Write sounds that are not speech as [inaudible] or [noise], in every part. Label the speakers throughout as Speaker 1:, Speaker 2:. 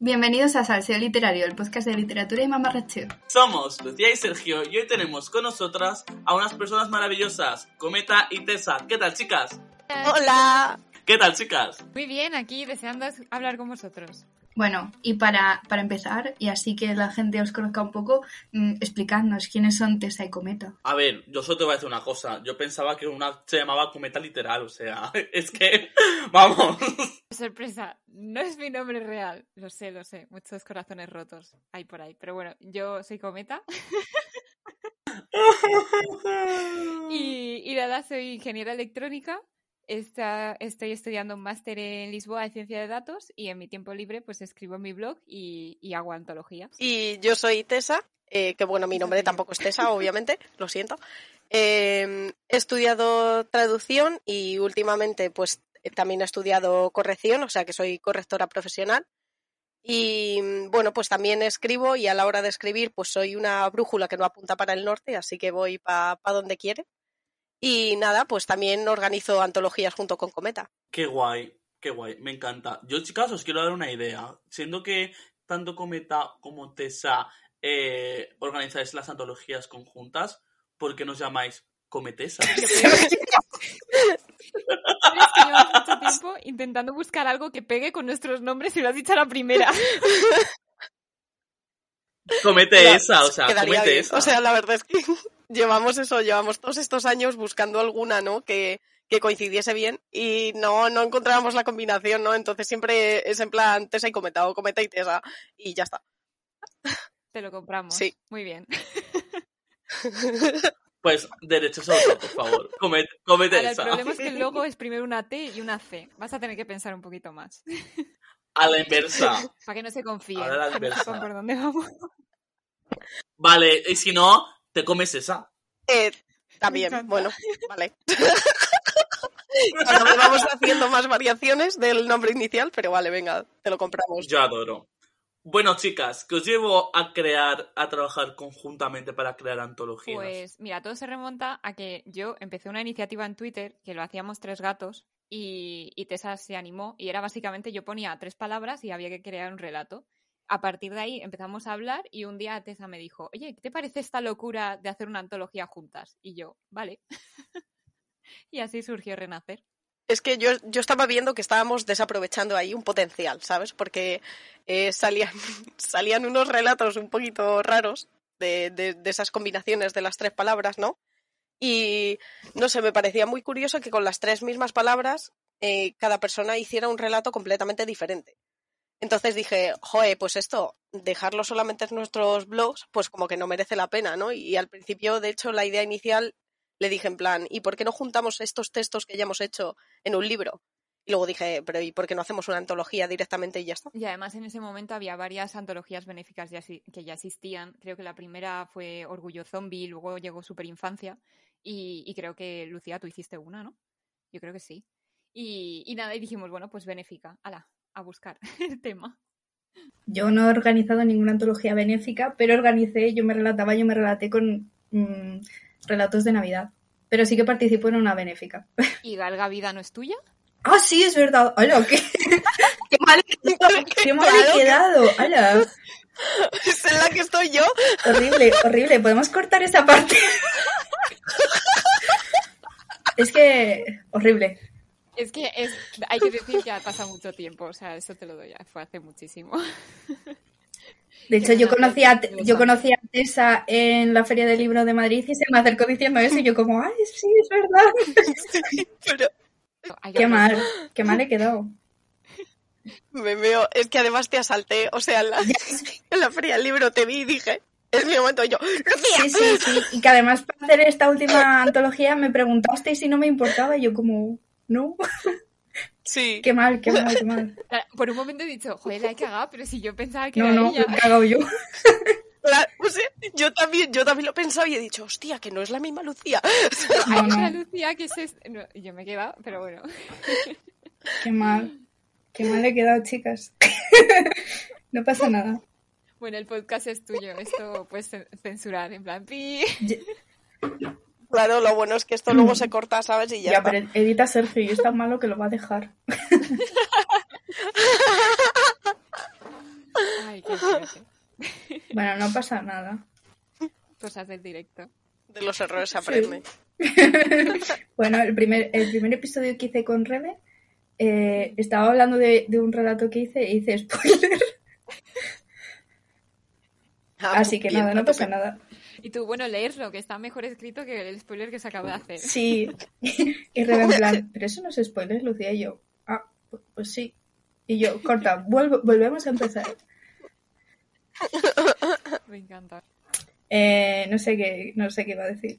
Speaker 1: Bienvenidos a Salseo Literario, el podcast de literatura y mamarracheo.
Speaker 2: Somos Lucía y Sergio y hoy tenemos con nosotras a unas personas maravillosas, Cometa y Tessa. ¿Qué tal, chicas?
Speaker 3: Hola.
Speaker 2: ¿Qué tal, chicas?
Speaker 4: Muy bien, aquí deseando hablar con vosotros.
Speaker 1: Bueno, y para, para empezar, y así que la gente os conozca un poco, mm, explicadnos quiénes son Tessa y Cometa.
Speaker 2: A ver, yo solo te voy a decir una cosa. Yo pensaba que una se llamaba Cometa literal, o sea, [laughs] es que, [laughs] vamos.
Speaker 4: Sorpresa, no es mi nombre real. Lo sé, lo sé. Muchos corazones rotos hay por ahí. Pero bueno, yo soy Cometa. [laughs] y, y nada, soy ingeniera electrónica. Está, estoy estudiando un máster en Lisboa de ciencia de datos y en mi tiempo libre pues escribo en mi blog y, y hago antologías.
Speaker 3: Y yo soy Tessa, eh, que bueno, mi nombre tampoco es Tessa, obviamente, lo siento. Eh, he estudiado traducción y últimamente pues también he estudiado corrección, o sea que soy correctora profesional. Y bueno, pues también escribo y a la hora de escribir pues soy una brújula que no apunta para el norte, así que voy para pa donde quiere. Y nada, pues también organizo antologías junto con Cometa.
Speaker 2: Qué guay, qué guay, me encanta. Yo, chicas, os quiero dar una idea. Siendo que tanto Cometa como Tessa eh, organizáis las antologías conjuntas, ¿por qué nos llamáis Cometesa? [laughs]
Speaker 4: Llevamos mucho tiempo intentando buscar algo que pegue con nuestros nombres y lo has dicho a la primera. [laughs]
Speaker 2: Comete esa, o sea, comete
Speaker 3: bien.
Speaker 2: esa.
Speaker 3: O sea, la verdad es que [laughs] llevamos eso, llevamos todos estos años buscando alguna, ¿no? Que, que coincidiese bien y no, no encontrábamos la combinación, ¿no? Entonces siempre es en plan Tesa y Cometa o Cometa y Tesa y ya está.
Speaker 4: Te lo compramos.
Speaker 3: Sí.
Speaker 4: Muy bien. [laughs]
Speaker 2: Pues derechos a autor, por favor. Comete, comete
Speaker 4: Ahora, el
Speaker 2: esa.
Speaker 4: problema es que [laughs] el logo es primero una T y una C. Vas a tener que pensar un poquito más.
Speaker 2: A la inversa.
Speaker 4: Para que no se confíen.
Speaker 2: Ahora la inversa.
Speaker 4: por dónde vamos.
Speaker 2: Vale, y si no, te comes esa.
Speaker 3: Eh, también, bueno, vale. Ahora vamos haciendo más variaciones del nombre inicial, pero vale, venga, te lo compramos.
Speaker 2: Yo adoro. Bueno, chicas, que os llevo a crear, a trabajar conjuntamente para crear antologías.
Speaker 4: Pues mira, todo se remonta a que yo empecé una iniciativa en Twitter que lo hacíamos tres gatos y, y Tessa se animó y era básicamente yo ponía tres palabras y había que crear un relato. A partir de ahí empezamos a hablar y un día Tessa me dijo, oye, ¿qué te parece esta locura de hacer una antología juntas? Y yo, vale. [laughs] y así surgió Renacer.
Speaker 3: Es que yo, yo estaba viendo que estábamos desaprovechando ahí un potencial, ¿sabes? Porque eh, salían, [laughs] salían unos relatos un poquito raros de, de, esas combinaciones de las tres palabras, ¿no? Y no sé, me parecía muy curioso que con las tres mismas palabras eh, cada persona hiciera un relato completamente diferente. Entonces dije, joe, pues esto, dejarlo solamente en nuestros blogs, pues como que no merece la pena, ¿no? Y al principio, de hecho, la idea inicial le dije en plan, ¿y por qué no juntamos estos textos que ya hemos hecho en un libro? Y luego dije, pero ¿y por qué no hacemos una antología directamente y ya está?
Speaker 4: Y además en ese momento había varias antologías benéficas que ya existían. Creo que la primera fue Orgullo Zombie, luego llegó Superinfancia y, y creo que Lucía, tú hiciste una, ¿no? Yo creo que sí. Y, y nada, y dijimos, bueno, pues benéfica, ala, a buscar [laughs] el tema.
Speaker 1: Yo no he organizado ninguna antología benéfica, pero organicé, yo me relataba, yo me relaté con mm, relatos de Navidad. Pero sí que participo en una benéfica. [laughs]
Speaker 4: ¿Y Galga Vida no es tuya?
Speaker 1: Ah, sí, es verdad. ¡Hala! [laughs] ¡Qué, qué mal he quedado! ¡Qué mal he quedado! ¡Hala!
Speaker 3: Es en la que estoy yo.
Speaker 1: Horrible, horrible. ¿Podemos cortar esa parte? es que... Horrible.
Speaker 4: Es que es, hay que decir que ha pasado mucho tiempo, o sea, eso te lo doy, fue hace muchísimo.
Speaker 1: De hecho, yo conocí a, yo conocí a Tessa en la Feria del Libro de Madrid y se me acercó diciendo eso y yo como, ay, sí, es verdad. [laughs]
Speaker 3: Pero
Speaker 1: Qué mal, qué mal he quedado.
Speaker 3: me veo, es que además te asalté, o sea, en la, en la feria del libro te vi y dije, es mi momento, y yo, Lucía.
Speaker 1: Sí, sí, sí. Y que además para hacer esta última antología me preguntaste si no me importaba y yo como, no.
Speaker 3: Sí. [laughs]
Speaker 1: Qué mal, qué mal, qué mal. [laughs]
Speaker 4: Ah, Por un momento he dicho, joder, la he cagado, pero si yo pensaba que
Speaker 1: No,
Speaker 4: era
Speaker 1: no,
Speaker 4: ella.
Speaker 1: lo he cagado yo.
Speaker 3: Claro, o sea, yo también, yo también lo he pensado y he dicho, hostia, que no es la misma Lucía. [laughs]
Speaker 4: Hay
Speaker 1: No,
Speaker 4: otra
Speaker 1: no.
Speaker 4: Lucía que es... este- no, yo me he quedado, pero bueno.
Speaker 1: Qué mal. Qué mal he quedado, chicas. No pasa nada.
Speaker 4: Bueno, el podcast es tuyo, esto puedes cen- censurar, en plan, pi.
Speaker 3: Claro, lo bueno es que esto luego se corta, ¿sabes? Y ya,
Speaker 1: Ya,
Speaker 3: está.
Speaker 1: pero edita Sergio y es tan malo que lo va a dejar. [laughs]
Speaker 4: Ay, qué.
Speaker 1: Bueno, no pasa nada.
Speaker 4: Cosas del directo.
Speaker 3: De los errores se aprende. [laughs]
Speaker 1: Bueno, el primer, el primer episodio que hice con Rebe, eh, estaba hablando de, de un relato que hice y hice spoiler.
Speaker 3: Ah,
Speaker 1: Así que
Speaker 3: bien,
Speaker 1: nada, no pasa nada. [laughs]
Speaker 4: Y tú, bueno, leerlo, que está mejor escrito que el spoiler que se acaba de hacer.
Speaker 1: Sí. [laughs] Y Rebe en plan, pero eso no es spoiler, Lucía. Y yo, ah, pu- pues sí. Y yo, corta, vuelvo- volvemos a empezar.
Speaker 4: Me encanta.
Speaker 1: Eh, no sé qué, no sé qué iba a decir.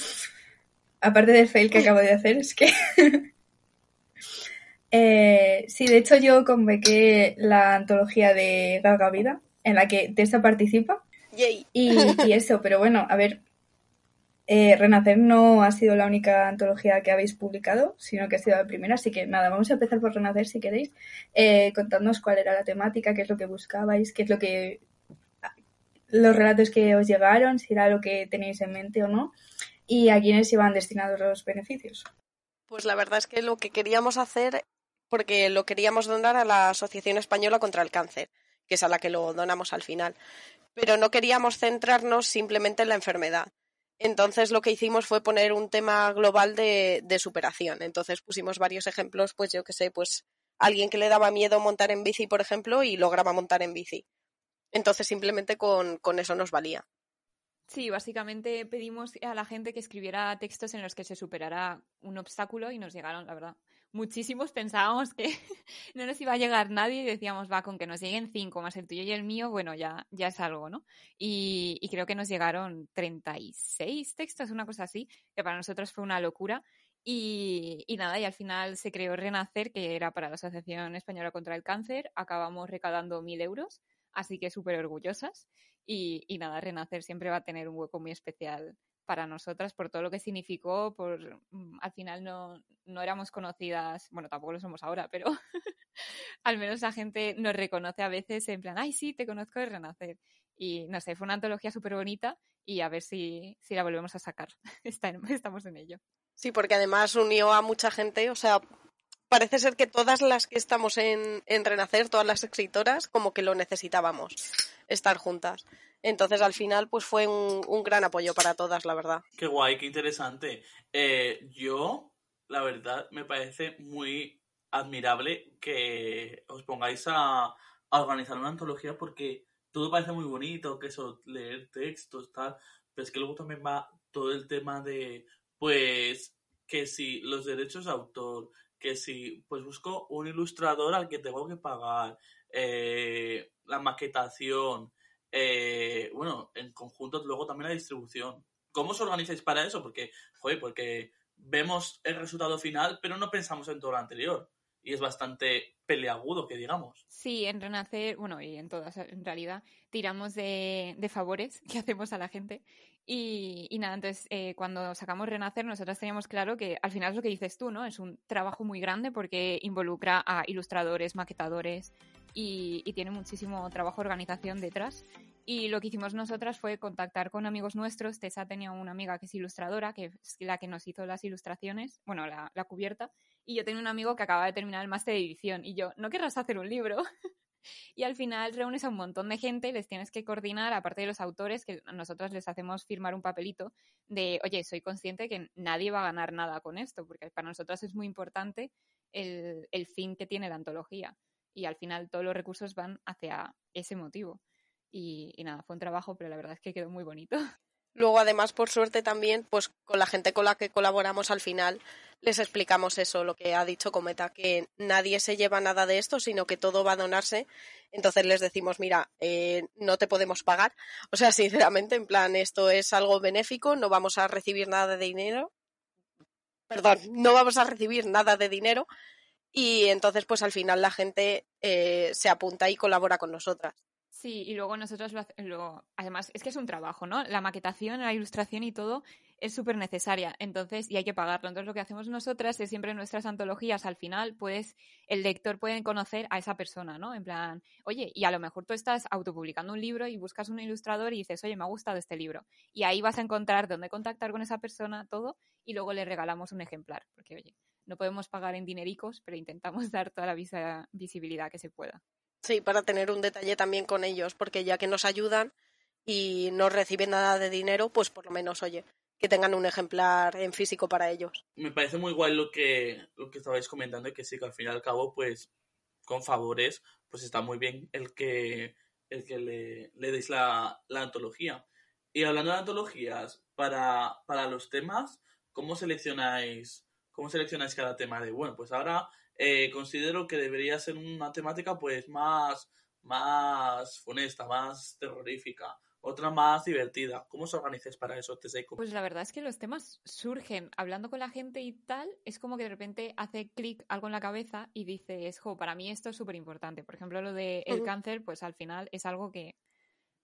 Speaker 1: [laughs] Aparte del fail que acabo de hacer, es que. Eh, sí, de hecho, yo convoqué la antología de Galga Vida, en la que Tessa participa.
Speaker 3: Yay.
Speaker 1: Y, y eso, pero bueno, a ver. eh, Renacer no ha sido la única antología que habéis publicado, sino que ha sido la primera. Así que nada, vamos a empezar por Renacer si queréis. Eh, contadnos cuál era la temática, qué es lo que buscabais, qué es lo que. los relatos que os llegaron, si era lo que tenéis en mente o no, y a quiénes iban destinados los beneficios.
Speaker 3: Pues la verdad es que lo que queríamos hacer, porque lo queríamos donar a la Asociación Española contra el Cáncer, que es a la que lo donamos al final. Pero no queríamos centrarnos simplemente en la enfermedad. Entonces lo que hicimos fue poner un tema global de, superación. Entonces pusimos varios ejemplos, pues yo que sé, pues alguien que le daba miedo montar en bici, por ejemplo, y lograba montar en bici. Entonces simplemente con, con eso nos valía.
Speaker 4: Sí, básicamente pedimos a la gente que escribiera textos en los que se superara un obstáculo y nos llegaron, la verdad. Muchísimos pensábamos que [laughs] no nos iba a llegar nadie y decíamos, va, con que nos lleguen cinco más el tuyo y el mío, bueno, ya, ya es algo, ¿no? Y, creo que nos llegaron 36 textos, una cosa así, que para nosotros fue una locura. Y, y nada, y al final se creó Renacer, que era para la Asociación Española contra el Cáncer. Acabamos recaudando mil euros, así que súper orgullosas. Y, y nada, Renacer siempre va a tener un hueco muy especial para nosotras por todo lo que significó, por mm, al final no, no éramos conocidas, bueno, tampoco lo somos ahora, pero [laughs] al menos la gente nos reconoce a veces en plan, ay, sí, te conozco de Renacer. Y no sé, fue una antología súper bonita y a ver si, si la volvemos a sacar. [laughs] Está en- estamos en ello.
Speaker 3: Sí, porque además unió a mucha gente, o sea, parece ser que todas las que estamos en, en Renacer, todas las escritoras, como que lo necesitábamos, estar juntas. Entonces, al final, pues fue un, gran apoyo para todas, la verdad.
Speaker 2: Qué guay, qué interesante. Eh, yo, la verdad, me parece muy admirable que os pongáis a, a organizar una antología porque todo parece muy bonito, que eso, leer textos, tal, pero es que luego también va todo el tema de, pues, que si los derechos de autor, que si, pues busco un ilustrador al que tengo que pagar, eh, la maquetación, eh, bueno, en conjunto luego también la distribución. ¿Cómo os organizáis para eso? Porque, joder, porque vemos el resultado final, pero no pensamos en todo lo anterior. Y es bastante peleagudo, que digamos.
Speaker 4: Sí, en Renacer, bueno, y en todas, en realidad, tiramos de, favores [laughs] que hacemos a la gente. Y, y nada, entonces, eh, cuando sacamos Renacer, nosotros teníamos claro que al final es lo que dices tú, ¿no? Es un trabajo muy grande porque involucra a ilustradores, maquetadores y, y tiene muchísimo trabajo organización detrás. Y lo que hicimos nosotras fue contactar con amigos nuestros. Tessa tenía una amiga que es ilustradora, que es la que nos hizo las ilustraciones, bueno, la, cubierta. Y yo tenía un amigo que acaba de terminar el máster de edición. Y yo, ¿no querrás hacer un libro? [laughs] y al final reúnes a un montón de gente, les tienes que coordinar, aparte de los autores, que nosotros les hacemos firmar un papelito de, oye, soy consciente que nadie va a ganar nada con esto, porque para nosotras es muy importante el fin que tiene la antología. Y al final todos los recursos van hacia ese motivo. Y, nada, fue un trabajo, pero la verdad es que quedó muy bonito. [laughs]
Speaker 3: Luego, además, por suerte también, pues con la gente con la que colaboramos al final, les explicamos eso, lo que ha dicho Cometa, que nadie se lleva nada de esto, sino que todo va a donarse. Entonces les decimos, mira, eh, no te podemos pagar. O sea, [laughs] sinceramente, en plan, esto es algo benéfico, no vamos a recibir nada de dinero. Perdón, no vamos a recibir nada de dinero. Y entonces pues al final la gente eh, se apunta y colabora con nosotras.
Speaker 4: Sí, y luego nosotros lo, lo, además es que es un trabajo, ¿no? La maquetación, la ilustración y todo es súper necesaria, entonces, y hay que pagarlo. Entonces lo que hacemos nosotras es siempre en nuestras antologías, al final, pues el lector puede conocer a esa persona, ¿no? En plan, oye, y a lo mejor tú estás autopublicando un libro y buscas un ilustrador y dices, oye, me ha gustado este libro. Y ahí vas a encontrar dónde contactar con esa persona, todo, y luego le regalamos un ejemplar, porque, oye, no podemos pagar en dinericos, pero intentamos [laughs] dar toda la visibilidad que se pueda.
Speaker 3: Sí, para tener un detalle también con ellos, porque ya que nos ayudan y no reciben nada de dinero, pues por lo menos, oye, que tengan un ejemplar en físico para ellos.
Speaker 2: Me parece muy guay lo que, lo que estabais comentando, que sí, que al fin y al cabo, pues, con favores, pues está muy bien el que, el que le, le deis la, la antología. Y hablando de antologías, para, para los temas, ¿cómo seleccionáis, cómo seleccionáis cada tema? De, bueno, pues ahora eh, considero que debería ser una temática pues más, más funesta, más terrorífica, otra más divertida. ¿Cómo os organizáis para eso, Teseiko?
Speaker 4: Pues la verdad es que los temas surgen hablando con la gente y tal, es como que de repente hace clic algo en la cabeza y dices, jo, para mí esto es súper importante. Por ejemplo, lo del el cáncer, pues al final es algo que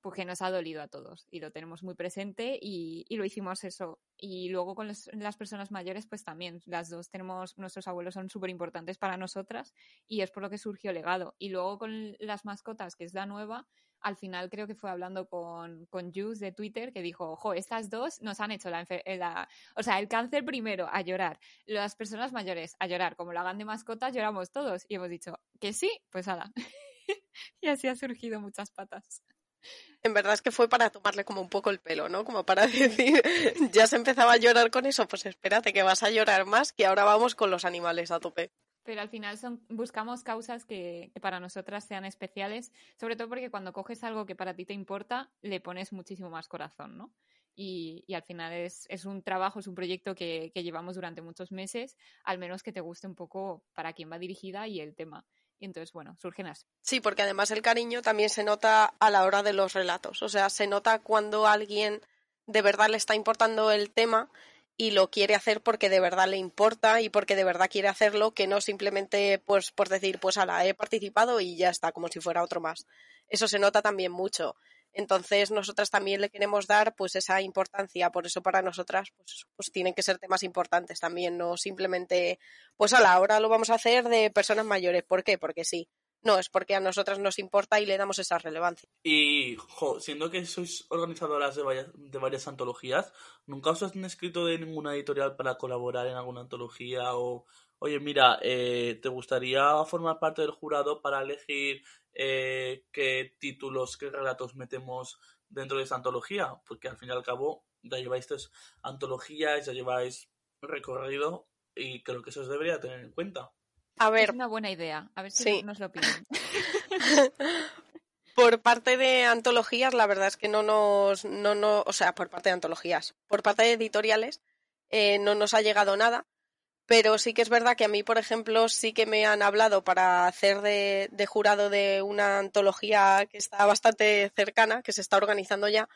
Speaker 4: pues que nos ha dolido a todos y lo tenemos muy presente y, y lo hicimos eso. Y luego con los, las personas mayores, pues también, las dos tenemos, nuestros abuelos son súper importantes para nosotras y es por lo que surgió legado. Y luego con las mascotas, que es la nueva, al final creo que fue hablando con, con Juice de Twitter que dijo, ojo, estas dos nos han hecho la, la, o sea, el cáncer primero a llorar, las personas mayores a llorar, como lo hagan de mascotas, lloramos todos. Y hemos dicho que sí, pues nada. [laughs] y así ha surgido muchas patas
Speaker 3: en verdad es que fue para tomarle como un poco el pelo, ¿no? Como para [laughs] decir, ya se empezaba a llorar con eso, pues espérate que vas a llorar más, que ahora vamos con los animales a tope.
Speaker 4: Pero al final son, buscamos causas que, para nosotras sean especiales, sobre todo porque cuando coges algo que para ti te importa, le pones muchísimo más corazón, ¿no? Y, y al final es, es, un trabajo, es un proyecto que, que llevamos durante muchos meses, al menos que te guste un poco para quién va dirigida y el tema. Y entonces, bueno, surgen así.
Speaker 3: Sí, porque además el cariño también se nota a la hora de los relatos. O sea, se nota cuando alguien de verdad le está importando el tema y lo quiere hacer porque de verdad le importa y porque de verdad quiere hacerlo, que no simplemente pues por decir, pues ala, he participado y ya está, como si fuera otro más. Eso se nota también mucho. Entonces, nosotras también le queremos dar pues esa importancia, por eso para nosotras pues, pues tienen que ser temas importantes también, no simplemente, pues a la lo vamos a hacer de personas mayores. ¿Por qué? Porque sí. No, es porque a nosotras nos importa y le damos esa relevancia.
Speaker 2: Y, jo, siendo que sois organizadoras de varias, de varias antologías, ¿nunca os han escrito de ninguna editorial para colaborar en alguna antología? O, oye, mira, eh, ¿te gustaría formar parte del jurado para elegir eh, qué títulos, qué relatos metemos dentro de esa antología? Porque al fin y al cabo ya lleváis tres antologías, ya lleváis recorrido y creo que eso os debería tener en cuenta.
Speaker 3: A ver.
Speaker 4: Es una buena idea. A ver si sí. nos lo piden. [laughs]
Speaker 3: por parte de antologías, la verdad es que no nos, no, no, o sea, por parte de antologías, por parte de editoriales, eh, no nos ha llegado nada. Pero sí que es verdad que a mí, por ejemplo, sí que me han hablado para hacer de, de jurado de una antología que está bastante cercana, que se está organizando ya,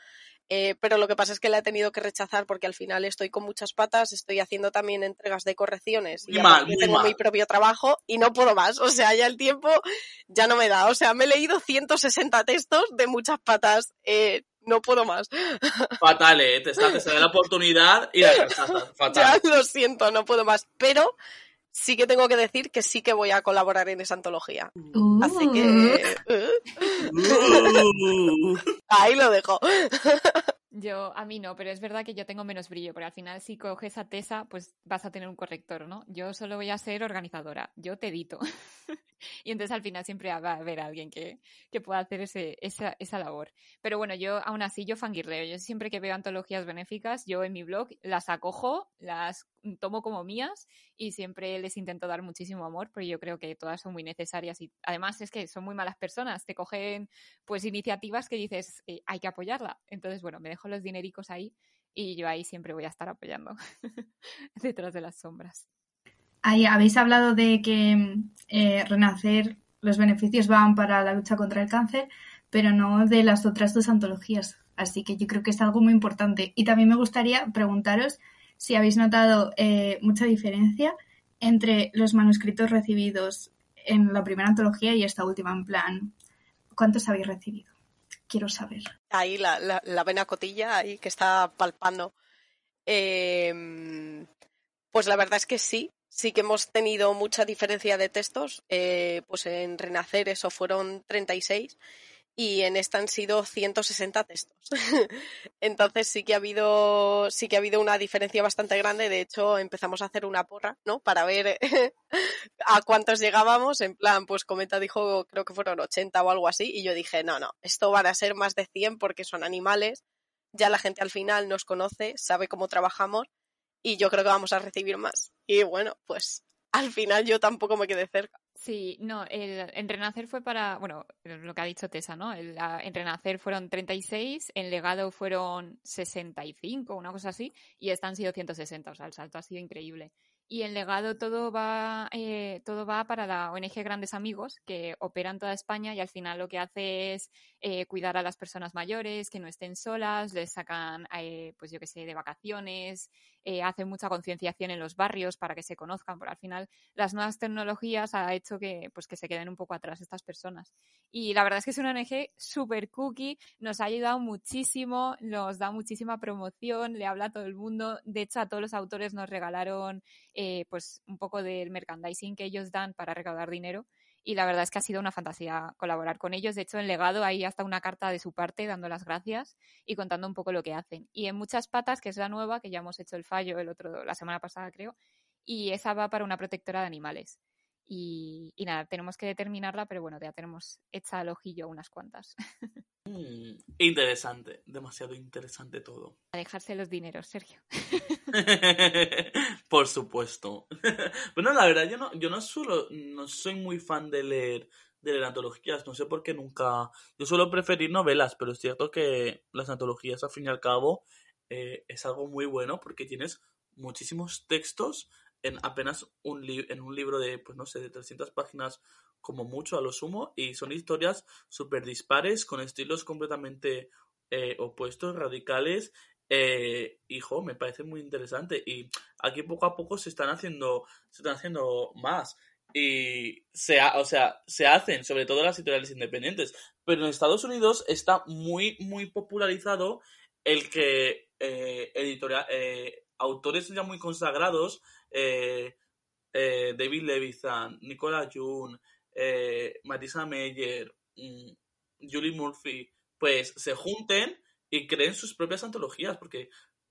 Speaker 3: eh, pero lo que pasa es que la he tenido que rechazar porque al final estoy con muchas patas, estoy haciendo también entregas de correcciones y
Speaker 2: mal,
Speaker 3: tengo
Speaker 2: mal.
Speaker 3: mi propio trabajo y no puedo más. O sea, ya el tiempo ya no me da. O sea, me he leído 160 textos de muchas patas. Eh, no puedo más.
Speaker 2: Fatal, ¿eh? Te, está, te sale la oportunidad y la rechazas. [laughs] Fatal.
Speaker 3: Ya lo siento, no puedo más. Pero sí que tengo que decir que sí que voy a colaborar en esa antología.
Speaker 1: Uh.
Speaker 3: Así que...
Speaker 2: Uh. [laughs]
Speaker 3: Ahí lo dejo.
Speaker 4: Yo, a mí no, pero es verdad que yo tengo menos brillo, porque al final si coges a Tesa, pues vas a tener un corrector, ¿no? Yo solo voy a ser organizadora, yo te edito. [laughs] y entonces al final siempre va a haber alguien que, que pueda hacer ese, esa, esa labor. Pero bueno, yo aún así, yo fangirleo. Yo siempre que veo antologías benéficas, yo en mi blog las acojo, las tomo como mías y siempre les intento dar muchísimo amor, porque yo creo que todas son muy necesarias y además es que son muy malas personas, te cogen pues iniciativas que dices, eh, hay que apoyarla. Entonces, bueno, me dejo los dinericos ahí y yo ahí siempre voy a estar apoyando [laughs] detrás de las sombras.
Speaker 1: Ahí habéis hablado de que eh, Renacer, los beneficios van para la lucha contra el cáncer, pero no de las otras dos antologías. Así que yo creo que es algo muy importante. Y también me gustaría preguntaros si habéis notado eh, mucha diferencia entre los manuscritos recibidos en la primera antología y esta última, en plan, ¿cuántos habéis recibido? Quiero saber.
Speaker 3: Ahí la, la, la vena cotilla ahí que está palpando. Eh, pues la verdad es que sí, sí que hemos tenido mucha diferencia de textos. Eh, pues en Renacer eso fueron 36 y en esta han sido 160 textos. [laughs] Entonces sí que ha habido sí que ha habido una diferencia bastante grande. De hecho, empezamos a hacer una porra, ¿no? Para ver [laughs] a cuántos llegábamos. En plan, pues Cometa dijo, creo que fueron 80 o algo así. Y yo dije, no, no, esto van a ser más de 100 porque son animales. Ya la gente al final nos conoce, sabe cómo trabajamos y yo creo que vamos a recibir más. Y bueno, pues al final yo tampoco me quedé cerca.
Speaker 4: Sí, no, el, en Renacer fue para, bueno, lo que ha dicho Tessa, ¿no? El, la, en Renacer fueron 36, en Legado fueron 65, una cosa así, y esta han sido 160, o sea, el salto ha sido increíble. Y en legado todo va, eh, todo va para la ONG Grandes Amigos, que opera en toda España y al final lo que hace es eh, cuidar a las personas mayores, que no estén solas, les sacan, eh, pues yo que sé, de vacaciones, eh, hacen mucha concienciación en los barrios para que se conozcan, porque al final las nuevas tecnologías ha hecho que, pues, que se queden un poco atrás estas personas. Y la verdad es que es una ONG super cookie, nos ha ayudado muchísimo, nos da muchísima promoción, le habla a todo el mundo. De hecho, a todos los autores nos regalaron eh, pues un poco del merchandising que ellos dan para recaudar dinero. Y la verdad es que ha sido una fantasía colaborar con ellos. De hecho, en legado hay hasta una carta de su parte dando las gracias y contando un poco lo que hacen. Y en muchas patas, que es la nueva, que ya hemos hecho el fallo el otro, la semana pasada creo, y esa va para una protectora de animales. Y, y, nada, tenemos que determinarla, pero bueno, ya tenemos hecha al ojillo unas cuantas. [laughs]
Speaker 2: Mm, interesante, demasiado interesante todo.
Speaker 4: A dejarse los dineros, Sergio. [laughs]
Speaker 2: Por supuesto. [laughs] bueno, la verdad, yo no, yo no suelo, no soy muy fan de leer, de leer antologías, no sé por qué nunca. Yo suelo preferir novelas, pero es cierto que las antologías, al fin y al cabo, eh, es algo muy bueno porque tienes muchísimos textos en apenas un, li en un libro de, pues no sé, de 300 páginas como mucho a lo sumo, y son historias súper dispares, con estilos completamente eh, opuestos, radicales. Eh, hijo, me parece muy interesante. Y aquí poco a poco se están haciendo, se están haciendo más. Y se, o sea, se hacen, sobre todo las editoriales independientes. Pero en Estados Unidos está muy, muy popularizado el que eh, editorial, eh, autores ya muy consagrados, eh, eh, David Levithan, Nicola June, eh, Marisa Meyer, mmm, Julie Murphy, pues se junten y creen sus propias antologías, porque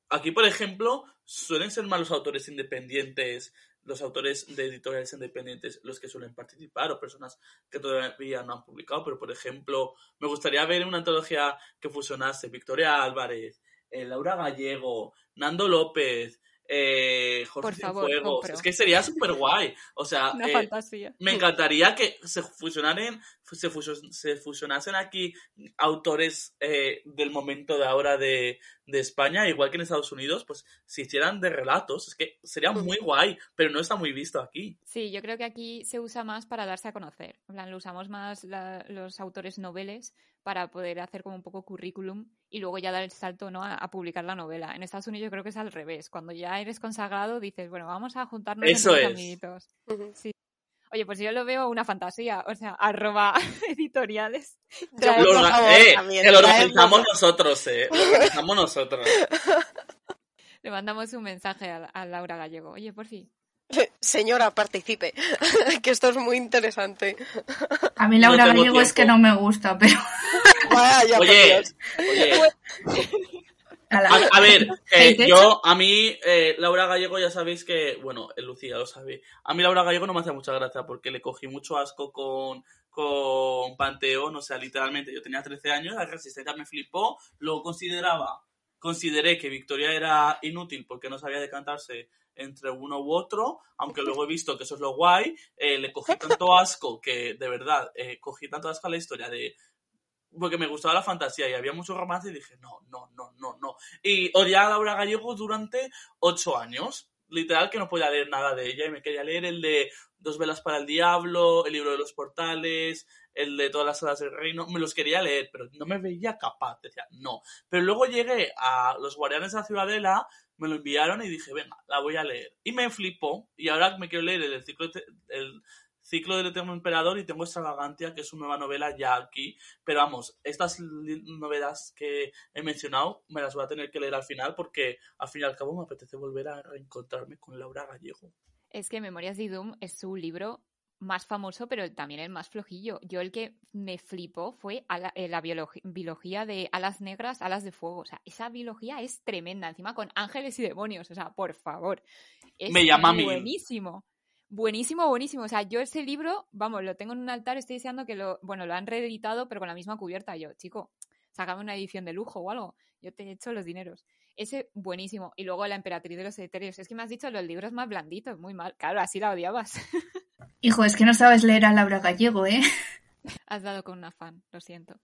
Speaker 2: aquí, por ejemplo, suelen ser más los autores independientes, los autores de editoriales independientes los que suelen participar o personas que todavía no han publicado, pero por ejemplo, me gustaría ver una antología que fusionase Victoria Álvarez, eh, Laura Gallego, Nando López, eh, Jorge
Speaker 4: favor, compro.
Speaker 2: Es que sería súper guay. O sea,
Speaker 4: Una
Speaker 2: eh,
Speaker 4: fantasía.
Speaker 2: me encantaría que se fusionaran, se, fusion- se fusionasen aquí autores eh, del momento de ahora de, de España, igual que en Estados Unidos, pues se hicieran de relatos. Es que sería muy guay, pero no está muy visto aquí.
Speaker 4: Sí, yo creo que aquí se usa más para darse a conocer. En plan, lo usamos más la- los autores noveles para poder hacer como un poco currículum y luego ya dar el salto ¿no? a, a publicar la novela. En Estados Unidos yo creo que es al revés. Cuando ya eres consagrado dices, bueno, vamos a juntarnos
Speaker 2: Eso
Speaker 4: entre los
Speaker 2: es.
Speaker 4: amiguitos. Oye, pues yo lo veo una fantasía. O sea, arroba [laughs] editoriales. Traed-
Speaker 2: Lo
Speaker 3: por
Speaker 2: orga-
Speaker 3: favor,
Speaker 2: eh,
Speaker 3: también,
Speaker 2: que lo
Speaker 3: traedlo.
Speaker 2: organizamos nosotros, eh. Lo organizamos nosotros. [laughs]
Speaker 4: Le mandamos un mensaje a, a Laura Gallego. Oye, por fin. [laughs]
Speaker 3: Señora, participe, [laughs] que esto es muy interesante.
Speaker 1: A mí Laura
Speaker 2: No
Speaker 1: Gallego es que no me gusta, pero... [laughs]
Speaker 3: Vaya,
Speaker 2: Oye,
Speaker 1: A la-
Speaker 2: A, a ver, eh, yo, a mí, eh, Laura Gallego ya sabéis que, bueno, eh, Lucía lo sabe, a mí Laura Gallego no me hace mucha gracia porque le cogí mucho asco con, con Panteón, o sea, literalmente, yo tenía 13 años, la resistencia me flipó, lo consideraba, consideré que Victoria era inútil porque no sabía decantarse entre uno u otro, aunque luego he visto que eso es lo guay, eh, le cogí tanto asco que, de verdad, eh, cogí tanto asco a la historia de porque me gustaba la fantasía y había mucho romance y dije, no, no, no, no, no. Y odié a Laura Gallego durante ocho años. Literal que no podía leer nada de ella y me quería leer el de Dos velas para el diablo, el libro de los portales, el de todas las salas del reino, me los quería leer, pero no me veía capaz, decía, no. Pero luego llegué a Los Guardianes de la Ciudadela, me lo enviaron y dije, venga, la voy a leer. Y me flipó, y ahora me quiero leer el ciclo, el ciclo del Eterno Emperador y tengo Extravagantia, que es una nueva novela ya aquí. Pero vamos, estas novelas que he mencionado me las voy a tener que leer al final porque al fin y al cabo me apetece volver a reencontrarme con Laura Gallego.
Speaker 4: Es que Memorias de Doom es su libro más famoso, pero también el más flojillo. Yo el que me flipó fue la, eh, la biología de alas negras, alas de fuego. O sea, esa biología es tremenda, encima con ángeles y demonios. O sea, por favor. Es
Speaker 2: me llama
Speaker 4: buenísimo. Buenísimo, buenísimo. O sea, yo ese libro, vamos, lo tengo en un altar, estoy deseando que lo, bueno, lo han reeditado, pero con la misma cubierta. Yo, chico, sácame una edición de lujo o algo. Yo te he hecho los dineros. Ese, buenísimo. Y luego La Emperatriz de los Etéreos. Es que me has dicho los libros más blanditos, muy mal. Claro, así la odiabas. [laughs]
Speaker 1: Hijo, es que no sabes leer a Laura Gallego, ¿eh?
Speaker 4: Has dado con una fan, lo siento.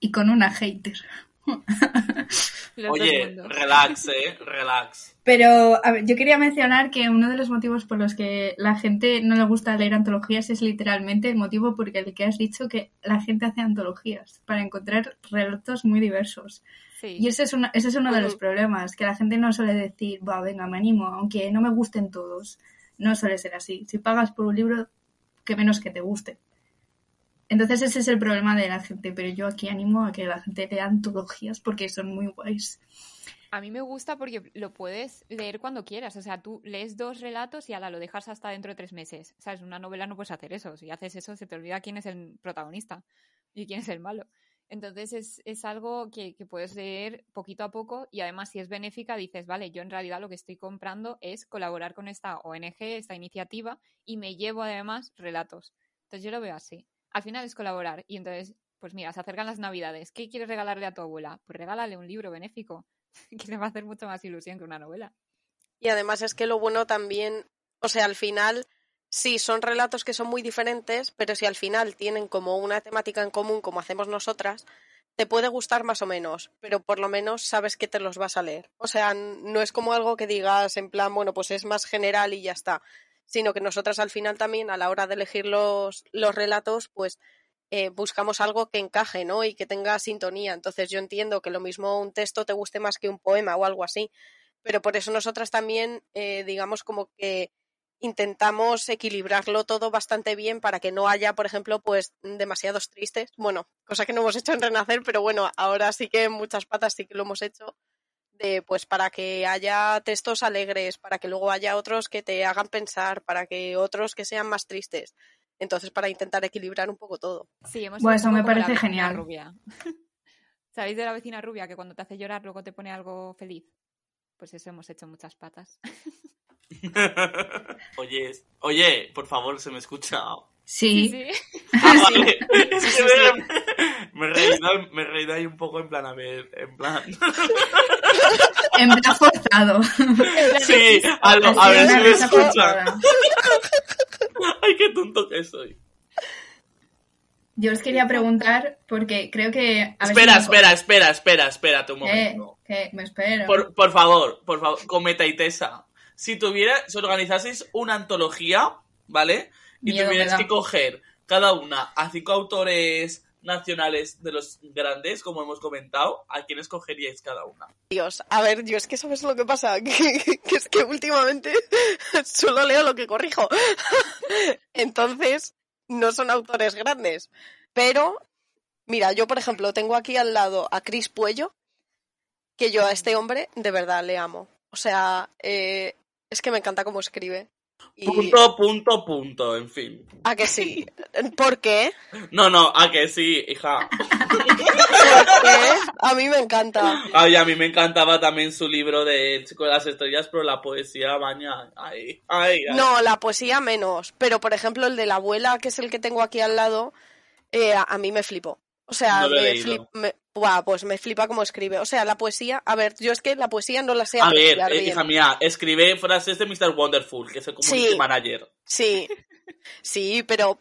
Speaker 1: y con una hater.
Speaker 2: Oye, relax, eh, relax.
Speaker 1: Pero, a ver, yo quería mencionar que uno de los motivos por los que la gente no le gusta leer antologías es literalmente el motivo porque el que has dicho que la gente hace antologías para encontrar relatos muy diversos. Y ese es, ese es uno de los problemas, que la gente no suele decir, va, venga, me animo, aunque no me gusten todos. No suele ser así. Si pagas por un libro, que menos que te guste. Entonces ese es el problema de la gente, pero yo aquí animo a que la gente lea antologías porque son muy guays.
Speaker 4: A mí me gusta porque lo puedes leer cuando quieras. O sea, tú lees dos relatos y ala, lo dejas hasta dentro de tres meses. ¿Sabes? Una novela no puedes hacer eso. Si haces eso, se te olvida quién es el protagonista y quién es el malo. Entonces es, es algo que, que, puedes leer poquito a poco y además si es benéfica dices, vale, yo en realidad lo que estoy comprando es colaborar con esta ONG, esta iniciativa y me llevo además relatos. Entonces yo lo veo así al final es colaborar. Y entonces, pues mira, se acercan las navidades. ¿Qué quieres regalarle a tu abuela? Pues regálale un libro benéfico, [laughs] que le va a hacer mucho más ilusión que una novela.
Speaker 3: Y además es que lo bueno también, o sea, al final, sí, son relatos que son muy diferentes, pero si al final tienen como una temática en común, como hacemos nosotras, te puede gustar más o menos, pero por lo menos sabes que te los vas a leer. O sea, no es como algo que digas en plan, bueno, pues es más general y ya está sino que nosotras al final también a la hora de elegir los, los relatos, pues eh, buscamos algo que encaje, ¿no? Y que tenga sintonía. Entonces yo entiendo que lo mismo un texto te guste más que un poema o algo así, pero por eso nosotras también, eh, digamos, como que intentamos equilibrarlo todo bastante bien para que no haya, por ejemplo, pues demasiados tristes. Bueno, cosa que no hemos hecho en Renacer, pero bueno, ahora sí que en muchas patas sí que lo hemos hecho pues para que haya textos alegres, para que luego haya otros que te hagan pensar, para que otros que sean más tristes. Entonces, para intentar equilibrar un poco todo.
Speaker 4: Sí, hemos
Speaker 1: bueno, eso me parece genial.
Speaker 4: Rubia. [laughs] ¿Sabéis de la vecina rubia que cuando te hace llorar luego te pone algo feliz? Pues eso hemos hecho muchas patas. [laughs] [laughs]
Speaker 2: oye, oye, por favor, se me escucha.
Speaker 1: Sí. [laughs]
Speaker 2: Ah, vale. me, he reído, me he reído ahí un poco en plan, a ver, en plan.
Speaker 1: en plan forzado.
Speaker 2: Sí, a, a ver si me escuchan. Ay, qué tonto que soy.
Speaker 1: Yo os quería preguntar, porque creo que.
Speaker 2: espera, espera, espera, espera, espérate un momento.
Speaker 1: ¿Qué? Me espero.
Speaker 2: Por, por favor, por favor, Cometa y Tessa. Si tuviera, si organizaseis una antología, ¿vale? y tuvieras que coger cada una a cinco autores nacionales de los grandes, como hemos comentado, ¿a quién escogeríais cada una?
Speaker 3: Dios, a ver, yo es que sabes lo que pasa, [laughs] que, es que últimamente [laughs] solo leo lo que corrijo. [laughs] Entonces, no son autores grandes. Pero, mira, yo por ejemplo tengo aquí al lado a Chris Puello, que yo a este hombre de verdad le amo. O sea, eh, es que me encanta cómo escribe.
Speaker 2: Punto, punto, punto, en fin.
Speaker 3: ¿A que sí? ¿Por qué?
Speaker 2: No, no, a que sí, hija. [laughs]
Speaker 3: ¿Por qué? A mí me encanta.
Speaker 2: Ay, a mí me encantaba también su libro de Chico de las Estrellas, pero la poesía baña. Ay, ay,
Speaker 3: No, la poesía menos. Pero, por ejemplo, el de la abuela, que es el que tengo aquí al lado, eh, a, mí me flipó. O sea, me, pues me flipa cómo escribe. O sea, la poesía, a ver, yo es que la poesía no la sé
Speaker 2: A ver, eh, hija mía, escribe frases de Mr. Wonderful, que es el community manager.
Speaker 3: Sí, sí, pero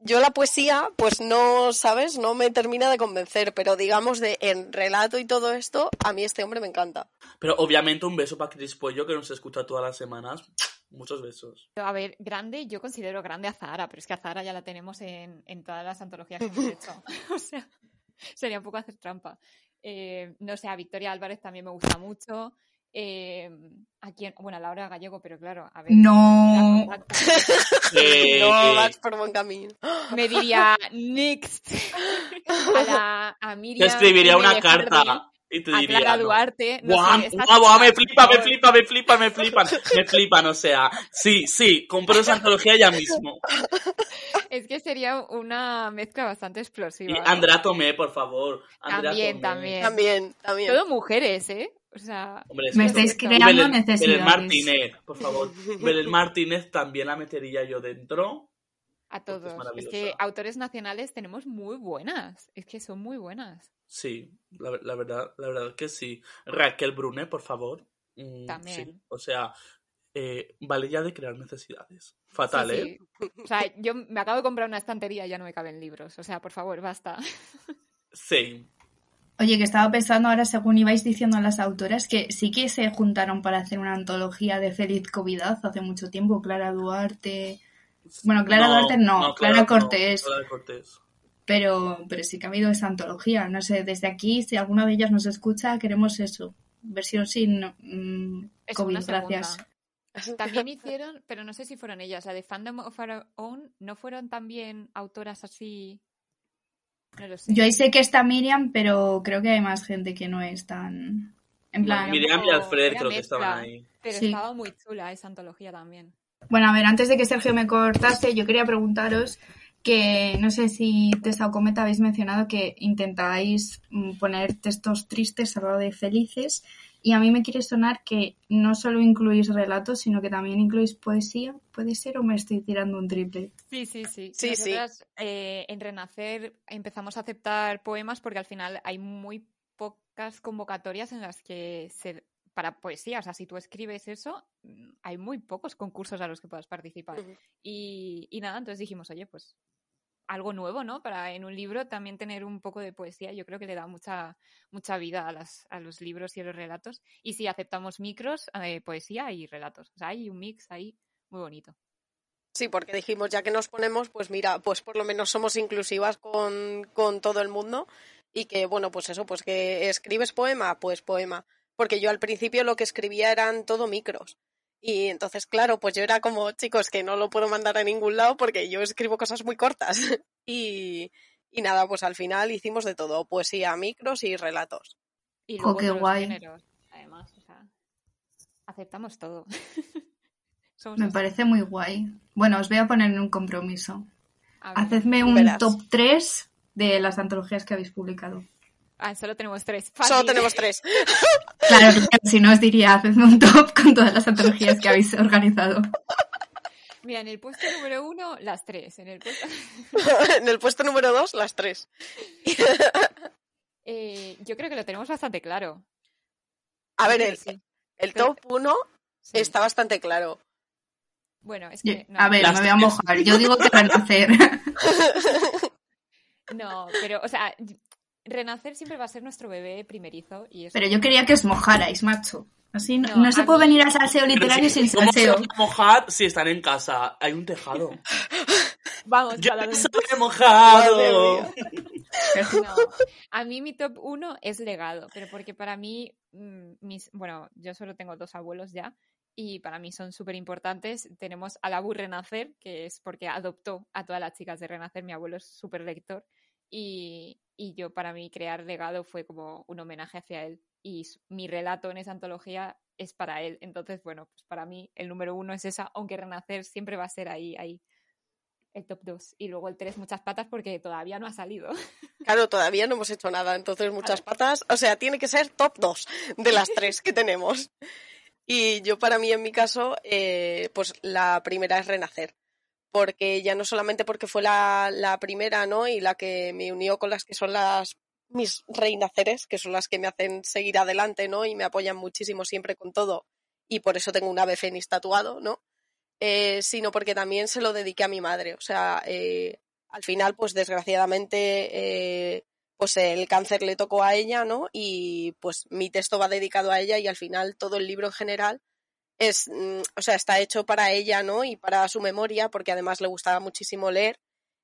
Speaker 3: yo la poesía, pues no, ¿sabes? No me termina de convencer, pero digamos de en relato y todo esto, a mí este hombre me encanta.
Speaker 2: Pero obviamente un beso para Chris Pollo, que nos escucha todas las semanas. Muchos besos.
Speaker 4: A ver, grande, yo considero grande a Zahara, pero es que a Zahara ya la tenemos en, en todas las antologías que hemos [laughs] hecho. [laughs] o sea, [laughs] sería un poco hacer trampa. Eh, no sé, a Victoria Álvarez también me gusta mucho. Eh, a quién, bueno, a Laura Gallego, pero claro, a ver.
Speaker 1: No. [laughs]
Speaker 2: Eh,
Speaker 3: no vas por buen camino. [laughs]
Speaker 4: Me diría next. A, la, a
Speaker 2: Te
Speaker 4: Miriam.
Speaker 2: escribiría una carta y te
Speaker 4: A
Speaker 2: diría.
Speaker 4: Clara
Speaker 2: no.
Speaker 4: Duarte. No
Speaker 2: Guau,
Speaker 4: sé, estas
Speaker 2: guau, guau, me flipa, me flipa, me flipa, me flipan, me flipan, o sea, sí, sí, compro esa antología ya mismo. [laughs]
Speaker 4: Es que sería una mezcla bastante
Speaker 2: Y
Speaker 4: explosiva. ¿no?
Speaker 2: Andrea Tomé, por favor. Andrea
Speaker 4: También,
Speaker 2: Tomé.
Speaker 4: también.
Speaker 3: También, también.
Speaker 4: Todo mujeres, ¿eh? O sea,
Speaker 2: Hombre,
Speaker 1: Me estáis
Speaker 4: Belén-
Speaker 1: creando
Speaker 2: Belén, Belén
Speaker 1: necesidades.
Speaker 2: Martínez, por favor. [laughs] Belén Martínez también la metería yo dentro.
Speaker 4: a
Speaker 2: es
Speaker 4: todos. Es, que autores nacionales tenemos muy buenas. Es que son muy buenas.
Speaker 2: Sí, la, la verdad, la verdad que sí. Raquel Brunet, por favor. Mm,
Speaker 4: También.
Speaker 2: sí, O sea, eh, vale ya de crear necesidades. Fatal,
Speaker 4: Sí,
Speaker 2: ¿eh?
Speaker 4: sí. O sea, yo me acabo de comprar una estantería y ya no me caben libros. O sea, por favor, basta. [laughs]
Speaker 2: Sí.
Speaker 1: Oye, que estaba pensando ahora, según ibais diciendo a las autoras, que sí que se juntaron para hacer una antología de Feliz Covidad hace mucho tiempo. Clara Duarte. Bueno, Clara Duarte no, Clara Cortés.
Speaker 2: Clara Cortés.
Speaker 1: Pero, pero sí que ha habido esa antología. No sé, desde aquí, si alguna de ellas nos escucha, queremos eso. Versión sin mm,
Speaker 4: Es
Speaker 1: COVID, gracias. [laughs]
Speaker 4: También hicieron, pero no sé si fueron ellas, la de Fandom of Our Own, ¿no fueron también autoras así? No lo sé.
Speaker 1: Yo ahí sé que está Miriam, pero creo que hay más gente que no es tan. En plan.
Speaker 2: Miriam y Alfred creo que estaban ahí.
Speaker 4: Pero
Speaker 1: Sí.
Speaker 4: estaba muy chula esa antología también.
Speaker 1: Bueno, a ver, antes de que Sergio me cortase, yo quería preguntaros que no sé si Tessa o Cometa habéis mencionado que intentáis mm, poner textos tristes al lado de felices y a mí me quiere sonar que no solo incluís relatos, sino que también incluís poesía. ¿Puede ser o me estoy tirando un triple?
Speaker 4: Sí, sí, sí.
Speaker 3: Sí, sí.
Speaker 4: Eh, en Renacer empezamos a aceptar poemas porque al final hay muy pocas convocatorias en las que se para poesía, o sea, si tú escribes eso, mm, hay muy pocos concursos a los que puedas participar. Y, y nada, entonces dijimos, oye, pues algo nuevo, ¿no? Para en un libro también tener un poco de poesía, yo creo que le da mucha, mucha vida a, las, a los libros y a los relatos. Y sí, aceptamos micros, eh, poesía y relatos. O sea, hay un mix ahí muy bonito.
Speaker 3: Sí, porque dijimos, ya que nos ponemos, pues mira, pues por lo menos somos inclusivas con, con todo el mundo y que, bueno, pues eso, pues que escribes poema, pues poema. Porque yo al principio lo que escribía eran todo micros. Y entonces, claro, pues yo era como, chicos, que no lo puedo mandar a ningún lado porque yo escribo cosas muy cortas. [laughs] y, y nada, pues al final hicimos de todo, poesía, micros y relatos.
Speaker 4: Y luego
Speaker 1: qué
Speaker 4: otros
Speaker 1: guay.
Speaker 4: géneros, además, o sea, aceptamos todo. [laughs] Somos
Speaker 1: Me
Speaker 4: así.
Speaker 1: parece muy guay. Bueno, os voy a poner en un compromiso. Hacedme un
Speaker 3: Verás.
Speaker 1: top 3 de las antologías que habéis publicado.
Speaker 4: Ah, solo tenemos tres.
Speaker 3: Solo tenemos tres. [laughs]
Speaker 1: Claro, si no os diría, hacedme un top con todas las antologías que habéis organizado.
Speaker 4: Mira, en el puesto número uno, las tres. En el puesto... [laughs]
Speaker 3: en el puesto número dos, las tres. [laughs]
Speaker 4: Eh, yo creo que lo tenemos bastante claro.
Speaker 3: A ver, el,
Speaker 4: sí.
Speaker 3: el
Speaker 4: Pero-
Speaker 3: top uno
Speaker 4: Sí.
Speaker 3: está bastante claro.
Speaker 4: Bueno, es que... No,
Speaker 1: a ver,
Speaker 2: Las
Speaker 1: me voy a mojar. Yo digo que renacer.
Speaker 4: No, pero, o sea, Renacer siempre va a ser nuestro bebé primerizo y eso...
Speaker 1: Pero yo quería que os mojarais, macho. Así no,
Speaker 4: No,
Speaker 1: no se puede
Speaker 4: mí-
Speaker 1: venir a salseo literario
Speaker 2: sí,
Speaker 1: sin
Speaker 2: ¿Cómo se
Speaker 1: salseo.
Speaker 2: van a mojar si están en casa? Hay un tejado. [laughs]
Speaker 4: Vamos,
Speaker 2: Yo me he mojado. [laughs]
Speaker 4: No, a mí mi top uno es legado, pero porque para mí, mm, mis, bueno, yo solo tengo dos abuelos ya y para mí son súper importantes. Tenemos al Abu Renacer, que es porque adoptó a todas las chicas de Renacer, mi abuelo es súper lector y, y yo para mí crear legado fue como un homenaje hacia él y mi relato en esa antología es para él. Entonces, bueno, pues para mí el número uno es esa, aunque Renacer siempre va a ser ahí, ahí. El top 2 y luego el 3 muchas patas porque todavía no ha salido. [laughs]
Speaker 3: Claro, todavía no hemos hecho nada, entonces muchas patas. O sea, tiene que ser top 2 de las tres que tenemos. [laughs] Y yo para mí, en mi caso, eh, pues la primera es renacer. Porque ya no solamente porque fue la, primera, ¿no? Y la que me unió con las que son las mis reinaceres, que son las que me hacen seguir adelante, ¿no? Y me apoyan muchísimo siempre con todo. Y por eso tengo un ave fénix tatuado, ¿no? Eh, sino porque también se lo dediqué a mi madre. O sea, eh, al final, pues desgraciadamente, eh, pues el cáncer le tocó a ella, ¿no? Y pues mi texto va dedicado a ella y al final todo el libro en general es, mm, o sea, está hecho para ella, ¿no? Y para su memoria, porque además le gustaba muchísimo leer.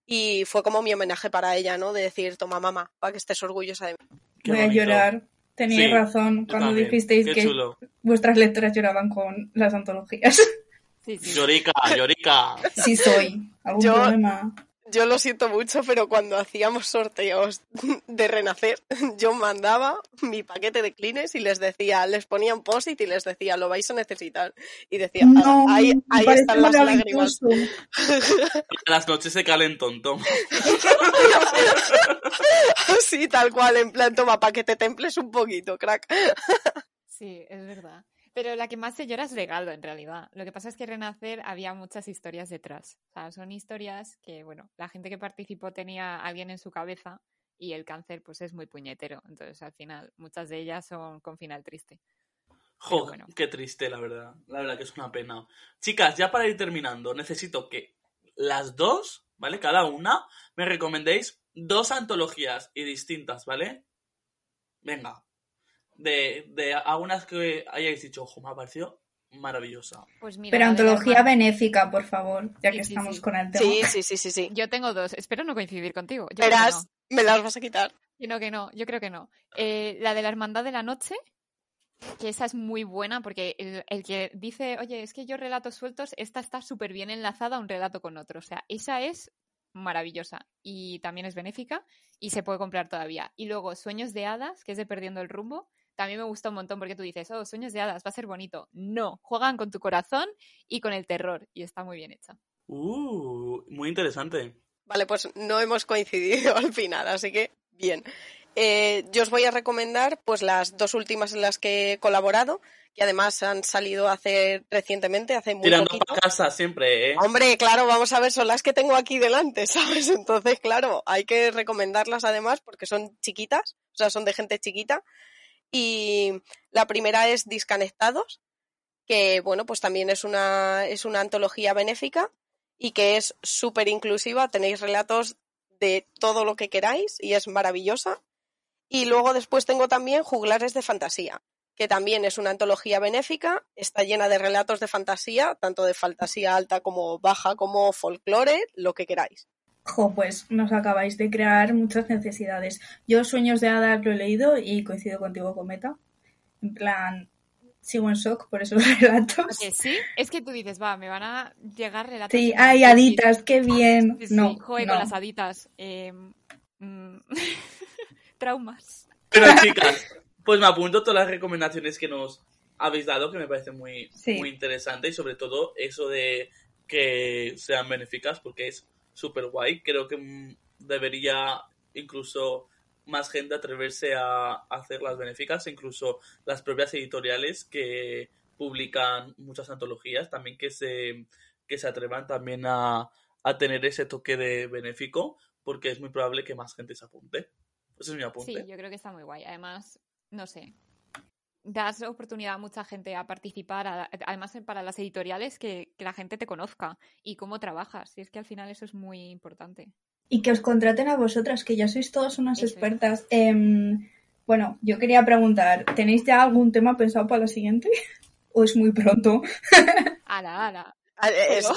Speaker 3: Y fue como mi homenaje para ella, ¿no? De decir, toma mamá, para que estés orgullosa de mí.
Speaker 2: Qué
Speaker 1: Voy a llorar. Teníais
Speaker 2: Sí,
Speaker 1: razón cuando
Speaker 2: también.
Speaker 1: dijisteis
Speaker 2: Qué
Speaker 1: que
Speaker 2: chulo.
Speaker 1: vuestras lectoras lloraban con las antologías.
Speaker 4: Sí, sí.
Speaker 2: Llorica, llorica.
Speaker 1: Sí soy. ¿Algún
Speaker 3: Yo-
Speaker 1: problema?
Speaker 3: Yo lo siento mucho, pero cuando hacíamos sorteos de renacer, [laughs] yo mandaba mi paquete de clines y les decía, les ponía un post-it y les decía, lo vais a necesitar. Y decía,
Speaker 1: No,
Speaker 3: ahí, ahí están las lágrimas. [laughs]
Speaker 2: Las noches se calentón, toma. [laughs]
Speaker 3: Sí, tal cual, en plan, toma, para que te temples un poquito, crack.
Speaker 4: Sí, es verdad. Pero la que más se llora es Regalo, en realidad. Lo que pasa es que Renacer había muchas historias detrás. O sea, son historias que, bueno, la gente que participó tenía a alguien en su cabeza y el cáncer, pues, es muy puñetero. Entonces, al final, muchas de ellas son con final triste.
Speaker 2: Jo,
Speaker 4: bueno.
Speaker 2: qué triste, la verdad. La verdad que es una pena. Chicas, ya para ir terminando, necesito que las dos, ¿vale? Cada una, me recomendéis dos antologías y distintas, ¿vale? Venga. De, de algunas que hayáis dicho, ojo, me ha parecido maravillosa.
Speaker 4: Pues mira,
Speaker 1: Pero antología benéfica, por favor, ya
Speaker 4: Sí,
Speaker 1: que
Speaker 4: sí,
Speaker 1: estamos
Speaker 4: sí.
Speaker 1: con el tema.
Speaker 3: Sí, sí, sí, sí, sí.
Speaker 4: Yo tengo dos. Espero no coincidir contigo. Yo
Speaker 3: Verás,
Speaker 4: no.
Speaker 3: me las vas a quitar.
Speaker 4: No, que no, yo creo que no. Eh, la de la Hermandad de la Noche, que esa es muy buena porque el, el que dice, oye, es que yo relatos sueltos, esta está súper bien enlazada a un relato con otro. O sea, esa es maravillosa y también es benéfica y se puede comprar todavía. Y luego Sueños de Hadas, que es de Perdiendo el Rumbo, también me gusta un montón porque tú dices, oh, Sueños de Hadas, va a ser bonito. No, juegan con tu corazón y con el terror y está muy bien hecha.
Speaker 2: Uh, muy interesante.
Speaker 3: Vale, pues no hemos coincidido [laughs] al final, así que bien. Eh, yo os voy a recomendar pues las dos últimas en las que he colaborado, que además han salido hace recientemente, hace muy
Speaker 2: Tirando
Speaker 3: poquito.
Speaker 2: para casa siempre, ¿eh?
Speaker 3: Hombre, claro, vamos a ver, son las que tengo aquí delante, [laughs] ¿sabes? Entonces, claro, hay que recomendarlas además porque son chiquitas, o sea, son de gente chiquita. Y la primera es Disconectados, que bueno, pues también es una, es una antología benéfica y que es súper inclusiva. Tenéis relatos de todo lo que queráis y es maravillosa. Y luego después tengo también Juglares de Fantasía, que también es una antología benéfica, está llena de relatos de fantasía, tanto de fantasía alta como baja, como folclore, lo que queráis.
Speaker 1: Jo, pues nos acabáis de crear muchas necesidades. Yo Sueños de Hadas lo he leído y coincido contigo, Cometa. En plan, sigo en shock por esos [laughs] relatos.
Speaker 4: Que sí, es que tú dices, va, me van a llegar relatos.
Speaker 1: Sí, ay, haditas, qué bien.
Speaker 4: Sí, sí,
Speaker 1: No,
Speaker 4: joder,
Speaker 1: no.
Speaker 4: con las haditas. eh, mm, [laughs] traumas.
Speaker 2: Pero chicas, pues me apunto todas las recomendaciones que nos habéis dado, que me parece muy,
Speaker 1: Sí.
Speaker 2: muy interesante y sobre todo eso de que sean benéficas porque es súper guay. Creo que mm, debería incluso más gente atreverse a hacer las benéficas, incluso las propias editoriales que publican muchas antologías, también que se, que se atrevan también a, a tener ese toque de benéfico, porque es muy probable que más gente se apunte. Ese es mi apunte.
Speaker 4: Sí, yo creo que está muy guay. Además, no sé. Das oportunidad a mucha gente a participar, a- además para las editoriales, que, que la gente te conozca y cómo trabajas. Y es que al final eso es muy importante.
Speaker 1: Y que os contraten a vosotras, que ya sois todas unas
Speaker 4: Eso
Speaker 1: expertas. Em, bueno, yo quería preguntar, ¿tenéis ya algún tema pensado para la siguiente? [laughs] ¿O es muy pronto? [laughs]
Speaker 4: Ala, ala.
Speaker 3: A, es-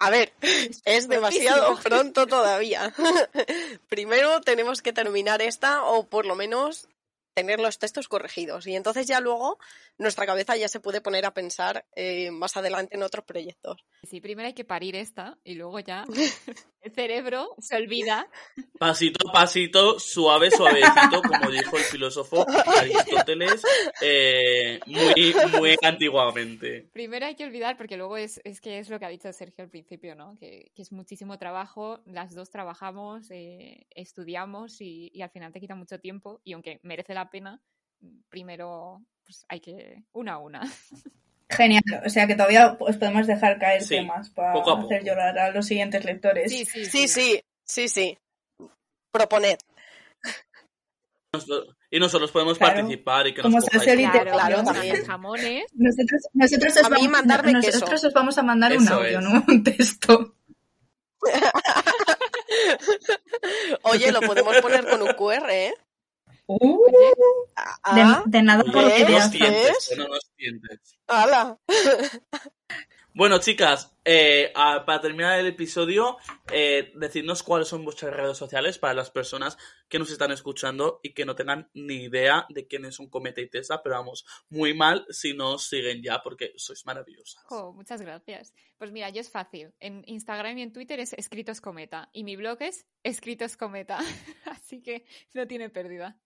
Speaker 3: a ver, [laughs] es demasiado pronto todavía. Primero tenemos que terminar esta o por lo menos tener los textos corregidos y entonces ya luego nuestra cabeza ya se puede poner a pensar eh, más adelante en otros proyectos.
Speaker 4: Sí, primero hay que parir esta y luego ya [laughs] el cerebro se olvida.
Speaker 2: Pasito a pasito, suave, suavecito, como dijo el filósofo Aristóteles, eh, muy, muy antiguamente.
Speaker 4: Primero hay que olvidar porque luego es, es que es lo que ha dicho Sergio al principio, ¿no? Que, que es muchísimo trabajo, las dos trabajamos, eh, estudiamos y, y al final te quita mucho tiempo y aunque merece la pena, primero pues hay que una a una. [laughs]
Speaker 1: Genial, o sea que todavía os podemos dejar caer
Speaker 2: Sí,
Speaker 1: temas para
Speaker 2: poco a poco.
Speaker 1: hacer llorar a los siguientes lectores.
Speaker 4: Sí, sí,
Speaker 3: Sí, sí, sí, sí. Proponed.
Speaker 2: Y nosotros podemos
Speaker 1: Claro.
Speaker 2: participar y que
Speaker 1: Como
Speaker 2: nos
Speaker 1: se hace.
Speaker 4: Claro,
Speaker 3: Claro, también.
Speaker 4: jamones.
Speaker 1: Nosotros, nosotros, os
Speaker 3: A
Speaker 1: vamos,
Speaker 3: mandarme
Speaker 1: nosotros
Speaker 3: queso.
Speaker 1: os vamos a mandar un audio,
Speaker 2: es.
Speaker 1: no un texto. [laughs]
Speaker 3: Oye, lo podemos poner con un QR, ¿eh?
Speaker 1: Uh,
Speaker 3: Ah,
Speaker 1: de, de nada por lo que
Speaker 2: no
Speaker 1: te
Speaker 2: nos
Speaker 1: hace.
Speaker 2: tientes,
Speaker 3: ¿Ves?
Speaker 2: no nos tientes.
Speaker 3: ¡Hala!
Speaker 2: Bueno, chicas, eh, a- para terminar el episodio, eh, decidnos cuáles son vuestras redes sociales para las personas que nos están escuchando y que no tengan ni idea de quién es un Cometa y Tesa, pero vamos, muy mal si no os siguen ya, porque sois maravillosas.
Speaker 4: Muchas gracias. Pues mira, yo es fácil. En Instagram y en Twitter es Escritos Cometa. Y mi blog es Escritos Cometa. [laughs] Así que no tiene pérdida.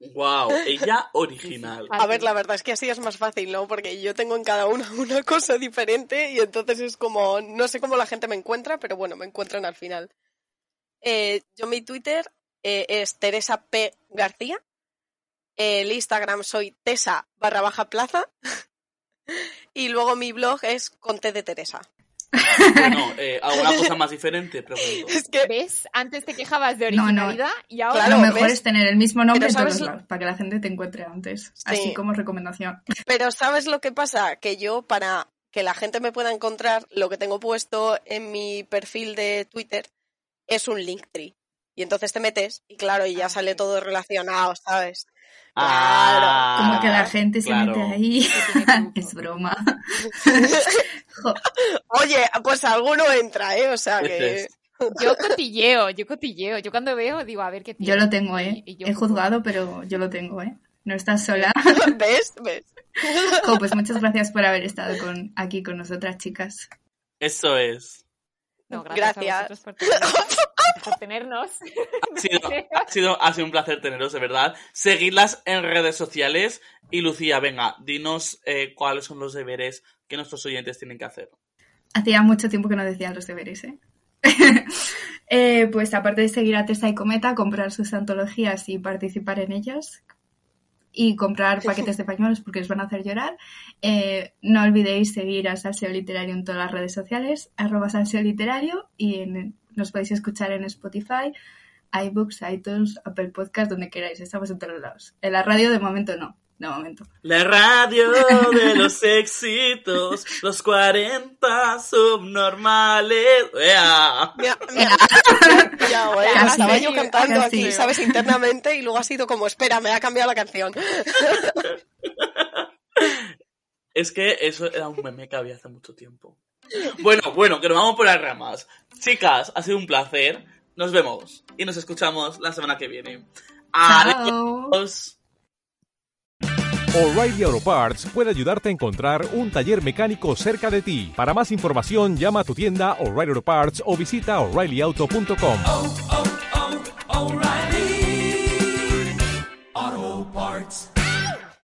Speaker 2: Wow, ella [laughs] original.
Speaker 3: A ver, la verdad es que así es más fácil, ¿no? Porque yo tengo en cada una una cosa diferente y entonces es como, no sé cómo la gente me encuentra, pero bueno, me encuentran al final. Eh, yo mi Twitter eh, es Teresa P. García. El Instagram soy Tesa barra baja plaza. [laughs] Y luego mi blog es Conte de Teresa.
Speaker 2: Bueno, eh, ¿alguna cosa más diferente? Pregunto. [laughs]
Speaker 3: Es que
Speaker 4: ¿Ves? Antes te quejabas de
Speaker 1: No, no.
Speaker 4: originalidad y ahora...
Speaker 3: Claro,
Speaker 1: lo mejor
Speaker 3: ¿ves?
Speaker 1: es tener el mismo nombre
Speaker 3: Pero
Speaker 1: en todos
Speaker 3: ¿sabes
Speaker 1: los
Speaker 3: lo-
Speaker 1: lados, para que la gente te encuentre antes. Así como recomendación. [laughs]
Speaker 3: Pero ¿sabes lo que pasa? Que yo, para que la gente me pueda encontrar, lo que tengo puesto en mi perfil de Twitter es un Linktree. Y entonces te metes y claro, y ya
Speaker 4: Ah,
Speaker 3: sale todo relacionado, ¿sabes?
Speaker 2: Ah,
Speaker 1: Como que la gente
Speaker 2: claro.
Speaker 1: se mete ahí. [laughs] Es broma. [laughs]
Speaker 3: Oye, pues alguno entra, ¿eh? O sea que...
Speaker 2: Veces. [laughs]
Speaker 4: Yo cotilleo, yo cotilleo. Yo cuando veo digo, a ver qué
Speaker 1: yo
Speaker 4: tiene.
Speaker 1: lo tengo, ¿eh?
Speaker 4: Y- y yo
Speaker 1: He juzgado, pero yo lo tengo, ¿eh? No estás sola.
Speaker 3: ¿Ves? ¿Ves?
Speaker 1: Pues muchas gracias por haber estado con, aquí con nosotras, chicas.
Speaker 2: Eso es.
Speaker 4: No, gracias,
Speaker 3: Gracias.
Speaker 4: a vosotros por. Por tenernos.
Speaker 2: Ha [laughs] sido, ha, sido, ha sido un placer teneros, de verdad. Seguidlas en redes sociales. Y Lucía, venga, dinos eh, cuáles son los deberes que nuestros oyentes tienen que hacer.
Speaker 1: Hacía mucho tiempo que no decía los deberes, ¿eh? [laughs] Eh, pues aparte de seguir a Tessa y Cometa, comprar sus antologías y participar en ellas y comprar paquetes de pañuelos porque os van a hacer llorar. Eh, no olvidéis seguir a Salseo Literario en todas las redes sociales, arroba Salseo Literario y en- nos podéis escuchar en Spotify, iBooks, iTunes, Apple Podcast, donde queráis. Estamos en todos lados. En la radio de momento no, de momento.
Speaker 2: La radio de los éxitos, los 40 subnormales. ¡Ea!
Speaker 3: Mira, [laughs] mira, ya,
Speaker 4: Casi,
Speaker 3: estaba yo cantando
Speaker 1: casi.
Speaker 3: aquí, ¿sabes? Internamente y luego ha sido como, espera, me ha cambiado la canción.
Speaker 2: Es que eso era un meme que había hace mucho tiempo. Bueno, bueno, que nos vamos por las ramas. Chicas, ha sido un placer. Nos vemos y nos escuchamos la semana que viene. Adiós.
Speaker 5: O'Reilly Auto Parts puede ayudarte a encontrar un taller mecánico cerca de ti. Para más información, llama a tu tienda O'Reilly Auto Parts o visita oreillyauto.com.